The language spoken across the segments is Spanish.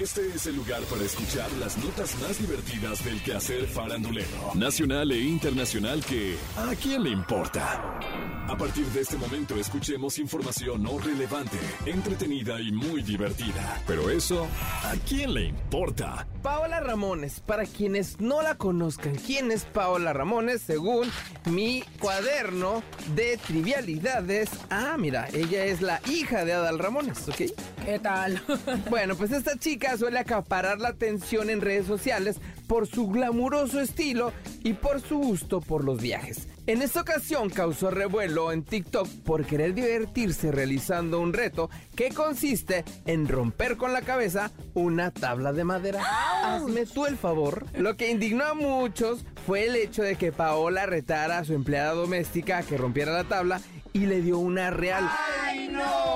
Este es el lugar para escuchar las notas más divertidas del quehacer farandulero, nacional e internacional que ¿a quién le importa? A partir de este momento escuchemos información no relevante, entretenida y muy divertida. Pero eso, ¿a quién le importa? Paola Ramones, para quienes no la conozcan, ¿quién es Paola Ramones? Según mi cuaderno de trivialidades. Ah, mira, ella es la hija de Adal Ramones, ¿ok? ¿Qué tal? Bueno, pues esta chica suele acaparar la atención en redes sociales por su glamuroso estilo y por su gusto por los viajes. En esta ocasión causó revuelo en TikTok por querer divertirse realizando un reto que consiste en romper con la cabeza una tabla de madera. Hazme tú el favor. Lo que indignó a muchos fue el hecho de que Paola retara a su empleada doméstica a que rompiera la tabla y le dio una real. ¡Ay, no,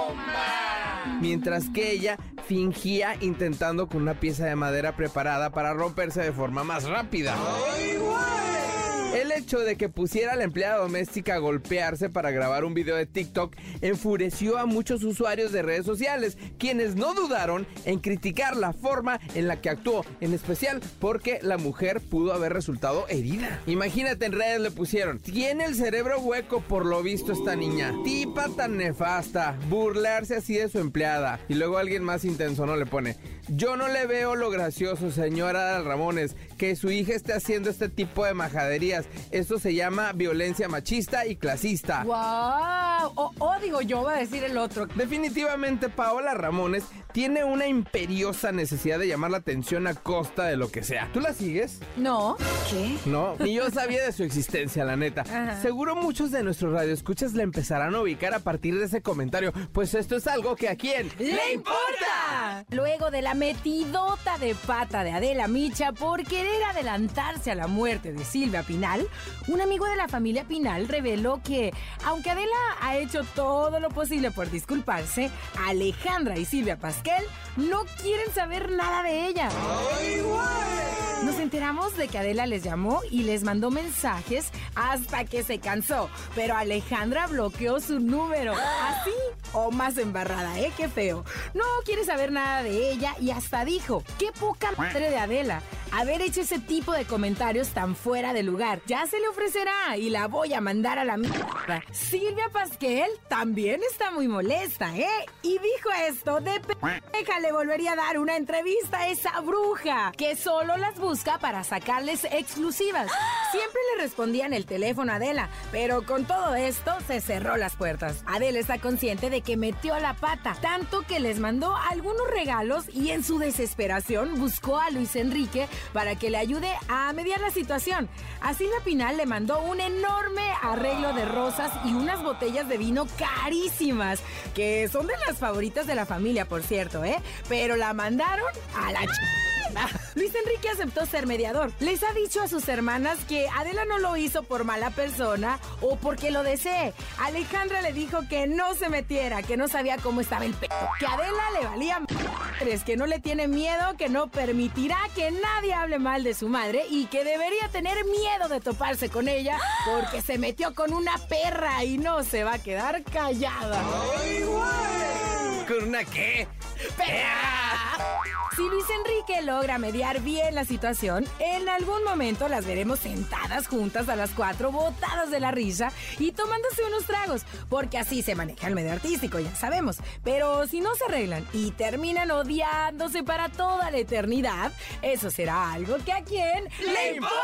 Mientras que ella fingía intentando con una pieza de madera preparada para romperse de forma más rápida. Hecho de que pusiera a la empleada doméstica a golpearse para grabar un video de TikTok enfureció a muchos usuarios de redes sociales, quienes no dudaron en criticar la forma en la que actuó, en especial porque la mujer pudo haber resultado herida. Imagínate en redes le pusieron, tiene el cerebro hueco por lo visto esta niña, tipa tan nefasta, burlarse así de su empleada. Y luego alguien más intenso no le pone, yo no le veo lo gracioso, señora Ramones, que su hija esté haciendo este tipo de majaderías. Esto se llama violencia machista y clasista. ¡Wow! O, digo yo, va a decir el otro. Definitivamente Paola Ramones tiene una imperiosa necesidad de llamar la atención a costa de lo que sea. ¿Tú la sigues? No. ¿Qué? No, ni yo sabía de su existencia, la neta. Seguro muchos de nuestros radioescuchas la empezarán a ubicar a partir de ese comentario, pues esto es algo que a quién le importa. Luego de la metidota de pata de Adela Micha por querer adelantarse a la muerte de Silvia Pinal, un amigo de la familia Pinal reveló que, aunque Adela ha hecho todo lo posible por disculparse, Alejandra y Silvia Pasquel no quieren saber nada de ella. Nos enteramos de que Adela les llamó y les mandó mensajes hasta que se cansó, pero Alejandra bloqueó su número. Así o más embarrada, ¿eh? Qué feo. No quiere saber nada de ella y hasta dijo, qué poca madre de Adela haber hecho ese tipo de comentarios tan fuera de lugar. Ya se le ofrecerá y la voy a mandar a la mierda. Silvia Pasquel también está muy molesta, ¿eh? Y dijo esto de peja le volvería a dar una entrevista a esa bruja que solo las busca para sacarles exclusivas. Siempre le respondía en el teléfono a Adela, pero con todo esto se cerró las puertas. Adela está consciente de que metió la pata, tanto que les mandó algunos regalos y en su desesperación buscó a Luis Enrique para que le ayude a mediar la situación. A Silvia Pinal le mandó un enorme arreglo de rosas y unas botellas de vino carísimas, que son de las favoritas de la familia, por cierto, ¿eh? Pero la mandaron a la ch... Luis Enrique aceptó ser mediador. Les ha dicho a sus hermanas que Adela no lo hizo por mala persona o porque lo desee. Alejandra le dijo que no se metiera, que no sabía cómo estaba el pedo, que Adela le valía madres, que no le tiene miedo, que no permitirá que nadie hable mal de su madre y que debería tener miedo de toparse con ella porque se metió con una perra y no se va a quedar callada. ¡Ay, ¿Con una qué? ¡Perra! Si Luis Enrique logra mediar bien la situación, en algún momento las veremos sentadas juntas a las cuatro, botadas de la risa y tomándose unos tragos, porque así se maneja el medio artístico, ya sabemos. Pero si no se arreglan y terminan odiándose para toda la eternidad, eso será algo que a quién le importa.